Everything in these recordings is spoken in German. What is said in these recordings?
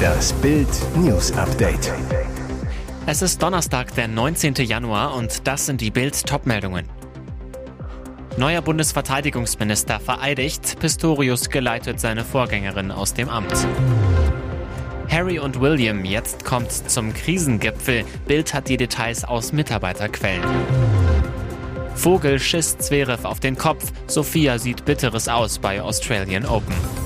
Das Bild News Update. Es ist Donnerstag, der 19. Januar und das sind die Bild Topmeldungen. Neuer Bundesverteidigungsminister vereidigt, Pistorius geleitet seine Vorgängerin aus dem Amt. Harry und William, jetzt kommt zum Krisengipfel. Bild hat die Details aus Mitarbeiterquellen. Vogel schisst Zverev auf den Kopf. Sophia sieht bitteres aus bei Australian Open.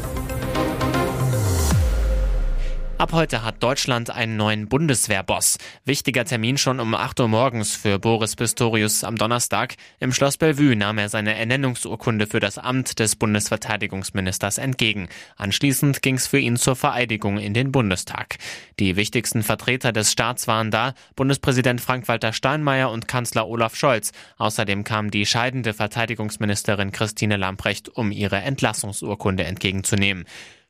Ab heute hat Deutschland einen neuen Bundeswehrboss. Wichtiger Termin schon um 8 Uhr morgens für Boris Pistorius am Donnerstag. Im Schloss Bellevue nahm er seine Ernennungsurkunde für das Amt des Bundesverteidigungsministers entgegen. Anschließend ging es für ihn zur Vereidigung in den Bundestag. Die wichtigsten Vertreter des Staats waren da, Bundespräsident Frank-Walter Steinmeier und Kanzler Olaf Scholz. Außerdem kam die scheidende Verteidigungsministerin Christine Lamprecht, um ihre Entlassungsurkunde entgegenzunehmen.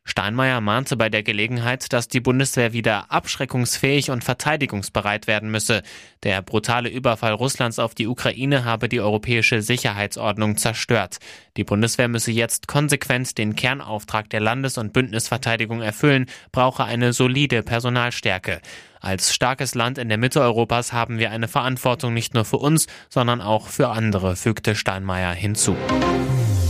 Steinmeier mahnte bei der Gelegenheit, dass die Bundeswehr wieder abschreckungsfähig und verteidigungsbereit werden müsse. Der brutale Überfall Russlands auf die Ukraine habe die europäische Sicherheitsordnung zerstört. Die Bundeswehr müsse jetzt konsequent den Kernauftrag der Landes- und Bündnisverteidigung erfüllen, brauche eine solide Personalstärke. Als starkes Land in der Mitte Europas haben wir eine Verantwortung nicht nur für uns, sondern auch für andere, fügte Steinmeier hinzu.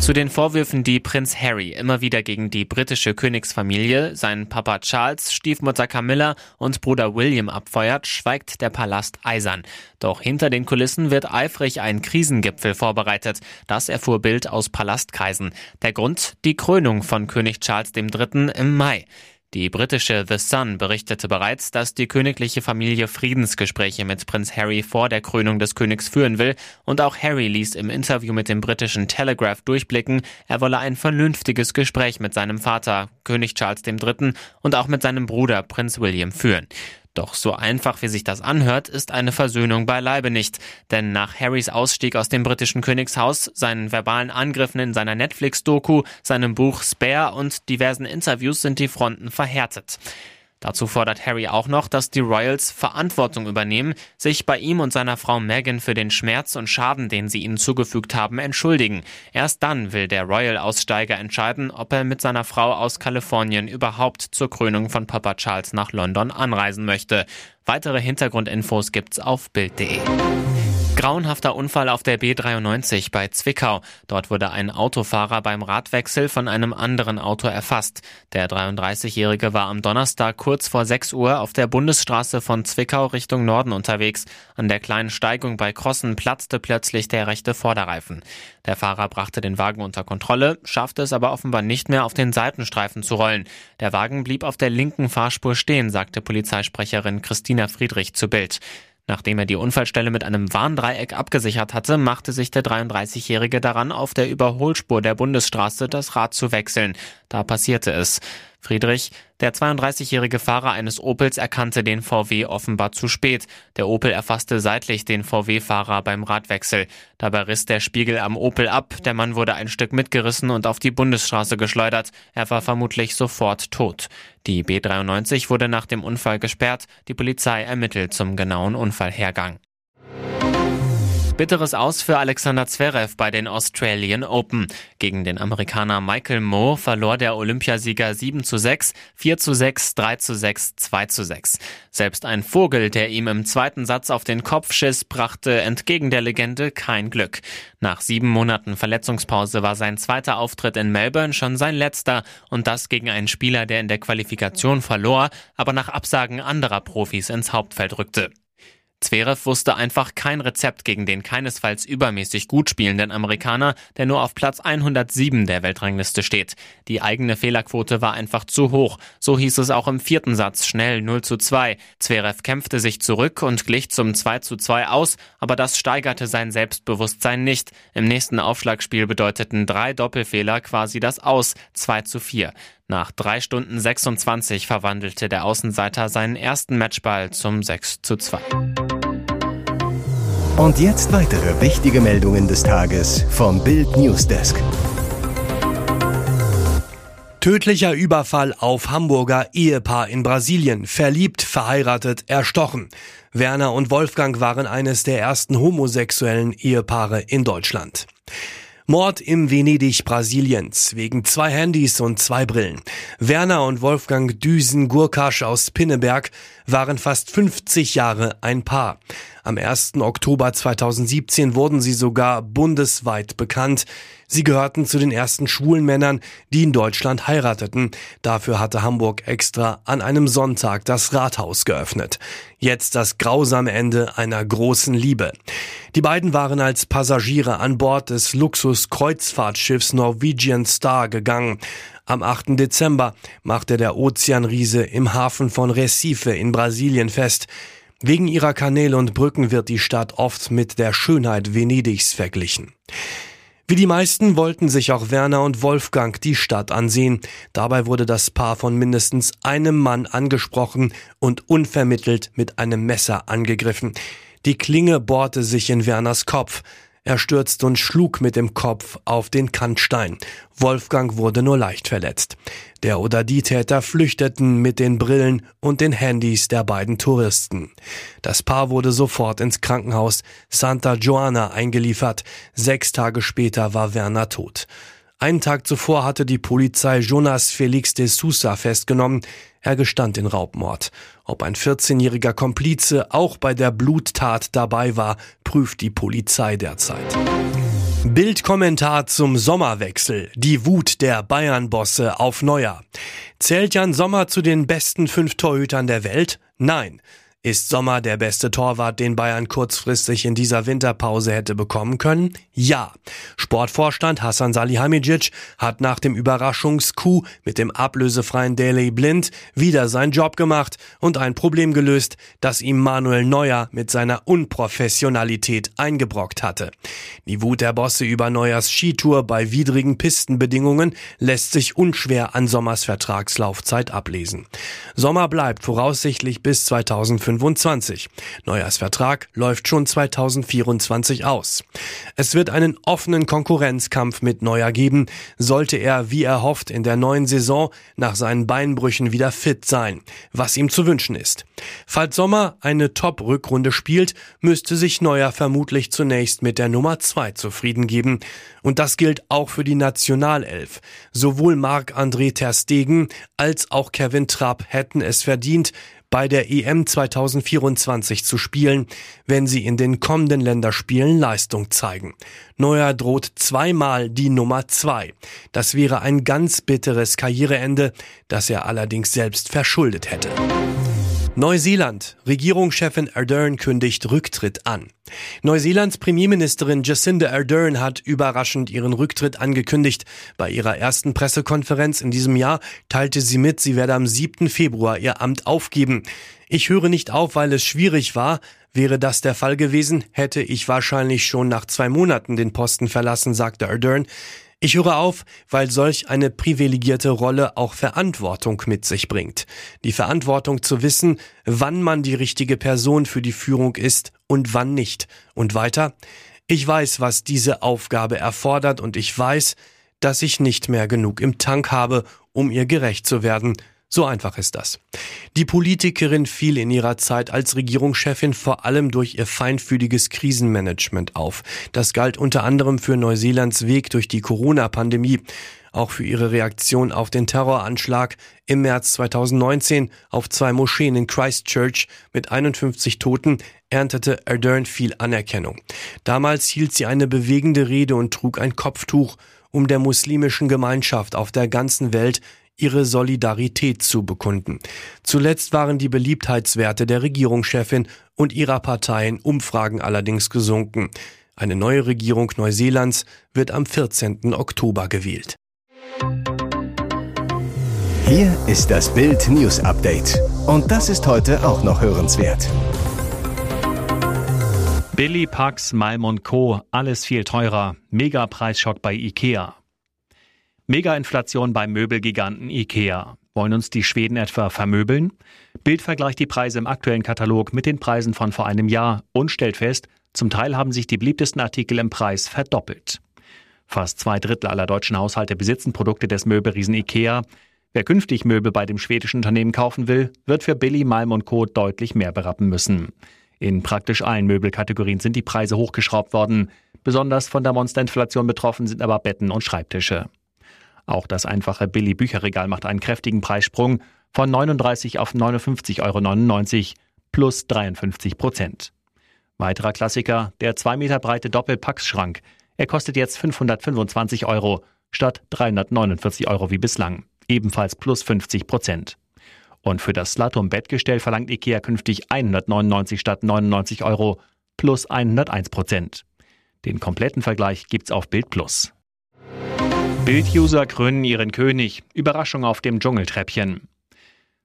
Zu den Vorwürfen, die Prinz Harry immer wieder gegen die britische Königsfamilie, seinen Papa Charles, Stiefmutter Camilla und Bruder William abfeuert, schweigt der Palast eisern. Doch hinter den Kulissen wird eifrig ein Krisengipfel vorbereitet. Das erfuhr Bild aus Palastkreisen. Der Grund? Die Krönung von König Charles III. im Mai. Die britische The Sun berichtete bereits, dass die königliche Familie Friedensgespräche mit Prinz Harry vor der Krönung des Königs führen will und auch Harry ließ im Interview mit dem britischen Telegraph durchblicken, er wolle ein vernünftiges Gespräch mit seinem Vater, König Charles III. und auch mit seinem Bruder Prinz William führen. Doch so einfach wie sich das anhört, ist eine Versöhnung beileibe nicht. Denn nach Harrys Ausstieg aus dem britischen Königshaus, seinen verbalen Angriffen in seiner Netflix-Doku, seinem Buch Spare und diversen Interviews sind die Fronten verhärtet. Dazu fordert Harry auch noch, dass die Royals Verantwortung übernehmen, sich bei ihm und seiner Frau Meghan für den Schmerz und Schaden, den sie ihnen zugefügt haben, entschuldigen. Erst dann will der Royal-Aussteiger entscheiden, ob er mit seiner Frau aus Kalifornien überhaupt zur Krönung von Papa Charles nach London anreisen möchte. Weitere Hintergrundinfos gibt's auf Bild.de. Grauenhafter Unfall auf der B93 bei Zwickau. Dort wurde ein Autofahrer beim Radwechsel von einem anderen Auto erfasst. Der 33-Jährige war am Donnerstag kurz vor 6 Uhr auf der Bundesstraße von Zwickau Richtung Norden unterwegs. An der kleinen Steigung bei Krossen platzte plötzlich der rechte Vorderreifen. Der Fahrer brachte den Wagen unter Kontrolle, schaffte es aber offenbar nicht mehr auf den Seitenstreifen zu rollen. Der Wagen blieb auf der linken Fahrspur stehen, sagte Polizeisprecherin Christina Friedrich zu Bild. Nachdem er die Unfallstelle mit einem Warndreieck abgesichert hatte, machte sich der 33-Jährige daran, auf der Überholspur der Bundesstraße das Rad zu wechseln. Da passierte es. Friedrich, der 32-jährige Fahrer eines Opels, erkannte den VW offenbar zu spät. Der Opel erfasste seitlich den VW-Fahrer beim Radwechsel. Dabei riss der Spiegel am Opel ab. Der Mann wurde ein Stück mitgerissen und auf die Bundesstraße geschleudert. Er war vermutlich sofort tot. Die B93 wurde nach dem Unfall gesperrt. Die Polizei ermittelt zum genauen Unfallhergang. Bitteres Aus für Alexander Zverev bei den Australian Open. Gegen den Amerikaner Michael Moore verlor der Olympiasieger 7 zu 6, 4 zu 6, 3 zu 6, 2 zu 6. Selbst ein Vogel, der ihm im zweiten Satz auf den Kopf schiss, brachte entgegen der Legende kein Glück. Nach sieben Monaten Verletzungspause war sein zweiter Auftritt in Melbourne schon sein letzter und das gegen einen Spieler, der in der Qualifikation verlor, aber nach Absagen anderer Profis ins Hauptfeld rückte. Zverev wusste einfach kein Rezept gegen den keinesfalls übermäßig gut spielenden Amerikaner, der nur auf Platz 107 der Weltrangliste steht. Die eigene Fehlerquote war einfach zu hoch. So hieß es auch im vierten Satz schnell 0 zu 2. Zverev kämpfte sich zurück und glich zum 2 zu 2 aus, aber das steigerte sein Selbstbewusstsein nicht. Im nächsten Aufschlagspiel bedeuteten drei Doppelfehler quasi das Aus 2 zu 4. Nach drei Stunden 26 verwandelte der Außenseiter seinen ersten Matchball zum 6 zu 2. Und jetzt weitere wichtige Meldungen des Tages vom Bild Newsdesk. Tödlicher Überfall auf Hamburger Ehepaar in Brasilien. Verliebt, verheiratet, erstochen. Werner und Wolfgang waren eines der ersten homosexuellen Ehepaare in Deutschland. Mord im Venedig Brasiliens wegen zwei Handys und zwei Brillen. Werner und Wolfgang Düsen-Gurkasch aus Pinneberg waren fast 50 Jahre ein Paar. Am 1. Oktober 2017 wurden sie sogar bundesweit bekannt. Sie gehörten zu den ersten schwulen Männern, die in Deutschland heirateten. Dafür hatte Hamburg extra an einem Sonntag das Rathaus geöffnet. Jetzt das grausame Ende einer großen Liebe. Die beiden waren als Passagiere an Bord des Luxus-Kreuzfahrtschiffs Norwegian Star gegangen. Am 8. Dezember machte der Ozeanriese im Hafen von Recife in Brasilien fest. Wegen ihrer Kanäle und Brücken wird die Stadt oft mit der Schönheit Venedigs verglichen. Wie die meisten wollten sich auch Werner und Wolfgang die Stadt ansehen. Dabei wurde das Paar von mindestens einem Mann angesprochen und unvermittelt mit einem Messer angegriffen. Die Klinge bohrte sich in Werners Kopf. Er stürzte und schlug mit dem Kopf auf den Kantstein. Wolfgang wurde nur leicht verletzt. Der oder die Täter flüchteten mit den Brillen und den Handys der beiden Touristen. Das Paar wurde sofort ins Krankenhaus Santa Joana eingeliefert. Sechs Tage später war Werner tot. Einen Tag zuvor hatte die Polizei Jonas Felix de Sousa festgenommen. Er gestand den Raubmord. Ob ein 14-jähriger Komplize auch bei der Bluttat dabei war, prüft die Polizei derzeit. Bildkommentar zum Sommerwechsel. Die Wut der Bayern-Bosse auf Neuer. Zählt Jan Sommer zu den besten fünf Torhütern der Welt? Nein. Ist Sommer der beste Torwart, den Bayern kurzfristig in dieser Winterpause hätte bekommen können? Ja. Sportvorstand Hassan Salihamidzic hat nach dem Überraschungscoup mit dem ablösefreien Daily Blind wieder seinen Job gemacht und ein Problem gelöst, das ihm Manuel Neuer mit seiner Unprofessionalität eingebrockt hatte. Die Wut der Bosse über Neuers Skitour bei widrigen Pistenbedingungen lässt sich unschwer an Sommers Vertragslaufzeit ablesen. Sommer bleibt voraussichtlich bis 2025 2025. Neujahrsvertrag läuft schon 2024 aus. Es wird einen offenen Konkurrenzkampf mit Neuer geben, sollte er, wie er hofft, in der neuen Saison nach seinen Beinbrüchen wieder fit sein, was ihm zu wünschen ist. Falls Sommer eine Top-Rückrunde spielt, müsste sich Neuer vermutlich zunächst mit der Nummer 2 zufrieden geben. Und das gilt auch für die Nationalelf. Sowohl Marc-André Ter Stegen als auch Kevin Trapp hätten es verdient, bei der EM 2024 zu spielen, wenn sie in den kommenden Länderspielen Leistung zeigen. Neuer droht zweimal die Nummer zwei. Das wäre ein ganz bitteres Karriereende, das er allerdings selbst verschuldet hätte. Neuseeland. Regierungschefin Ardern kündigt Rücktritt an. Neuseelands Premierministerin Jacinda Ardern hat überraschend ihren Rücktritt angekündigt. Bei ihrer ersten Pressekonferenz in diesem Jahr teilte sie mit, sie werde am 7. Februar ihr Amt aufgeben. Ich höre nicht auf, weil es schwierig war. Wäre das der Fall gewesen, hätte ich wahrscheinlich schon nach zwei Monaten den Posten verlassen, sagte Ardern. Ich höre auf, weil solch eine privilegierte Rolle auch Verantwortung mit sich bringt. Die Verantwortung zu wissen, wann man die richtige Person für die Führung ist und wann nicht. Und weiter, ich weiß, was diese Aufgabe erfordert und ich weiß, dass ich nicht mehr genug im Tank habe, um ihr gerecht zu werden, so einfach ist das. Die Politikerin fiel in ihrer Zeit als Regierungschefin vor allem durch ihr feinfühliges Krisenmanagement auf. Das galt unter anderem für Neuseelands Weg durch die Corona-Pandemie. Auch für ihre Reaktion auf den Terroranschlag im März 2019 auf zwei Moscheen in Christchurch mit 51 Toten erntete Ardern viel Anerkennung. Damals hielt sie eine bewegende Rede und trug ein Kopftuch, um der muslimischen Gemeinschaft auf der ganzen Welt ihre Solidarität zu bekunden. Zuletzt waren die Beliebtheitswerte der Regierungschefin und ihrer Partei in Umfragen allerdings gesunken. Eine neue Regierung Neuseelands wird am 14. Oktober gewählt. Hier ist das Bild News Update. Und das ist heute auch noch hörenswert. Billy Pax, Malm Co. Alles viel teurer. Megapreisschock bei IKEA. Mega-Inflation beim Möbelgiganten IKEA. Wollen uns die Schweden etwa vermöbeln? Bild vergleicht die Preise im aktuellen Katalog mit den Preisen von vor einem Jahr und stellt fest, zum Teil haben sich die beliebtesten Artikel im Preis verdoppelt. Fast zwei Drittel aller deutschen Haushalte besitzen Produkte des Möbelriesen IKEA. Wer künftig Möbel bei dem schwedischen Unternehmen kaufen will, wird für Billy, Malm und Co. deutlich mehr berappen müssen. In praktisch allen Möbelkategorien sind die Preise hochgeschraubt worden. Besonders von der Monsterinflation betroffen sind aber Betten und Schreibtische. Auch das einfache Billy-Bücherregal macht einen kräftigen Preissprung von 39 auf 59,99 Euro plus 53 Prozent. Weiterer Klassiker, der 2 Meter breite Doppelpackschrank. Er kostet jetzt 525 Euro statt 349 Euro wie bislang, ebenfalls plus 50 Prozent. Und für das Slatum-Bettgestell verlangt IKEA künftig 199 statt 99 Euro plus 101 Prozent. Den kompletten Vergleich gibt's auf Bild Plus. Bild-User krönen ihren König. Überraschung auf dem Dschungeltreppchen.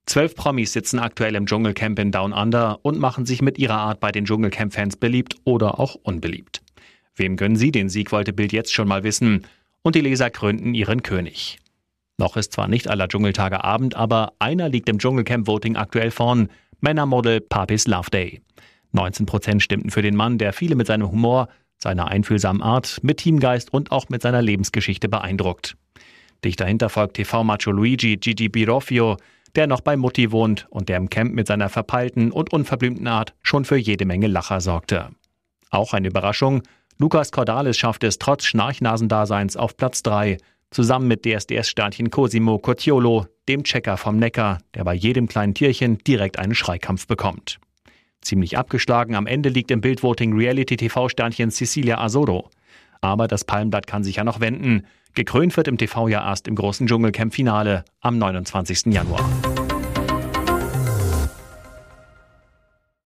Zwölf Promis sitzen aktuell im Dschungelcamp in Down Under und machen sich mit ihrer Art bei den Dschungelcamp-Fans beliebt oder auch unbeliebt. Wem gönnen sie den Sieg, wollte Bild jetzt schon mal wissen. Und die Leser krönten ihren König. Noch ist zwar nicht aller Dschungeltage Abend, aber einer liegt im Dschungelcamp-Voting aktuell vorn. Männermodel Papis Loveday. 19 Prozent stimmten für den Mann, der viele mit seinem Humor, seiner einfühlsamen Art, mit Teamgeist und auch mit seiner Lebensgeschichte beeindruckt. Dicht dahinter folgt TV-Macho Luigi Gigi Biroffio, der noch bei Mutti wohnt und der im Camp mit seiner verpeilten und unverblümten Art schon für jede Menge Lacher sorgte. Auch eine Überraschung, Lukas Cordalis schafft es trotz Schnarchnasendaseins auf Platz 3 zusammen mit DSDS-Sternchen Cosimo Cottiolo, dem Checker vom Neckar, der bei jedem kleinen Tierchen direkt einen Schreikampf bekommt. Ziemlich abgeschlagen am Ende liegt im Bildvoting Reality-TV-Sternchen Cecilia Azoro. Aber das Palmblatt kann sich ja noch wenden. Gekrönt wird im TV ja erst im großen Dschungelcamp-Finale am 29. Januar.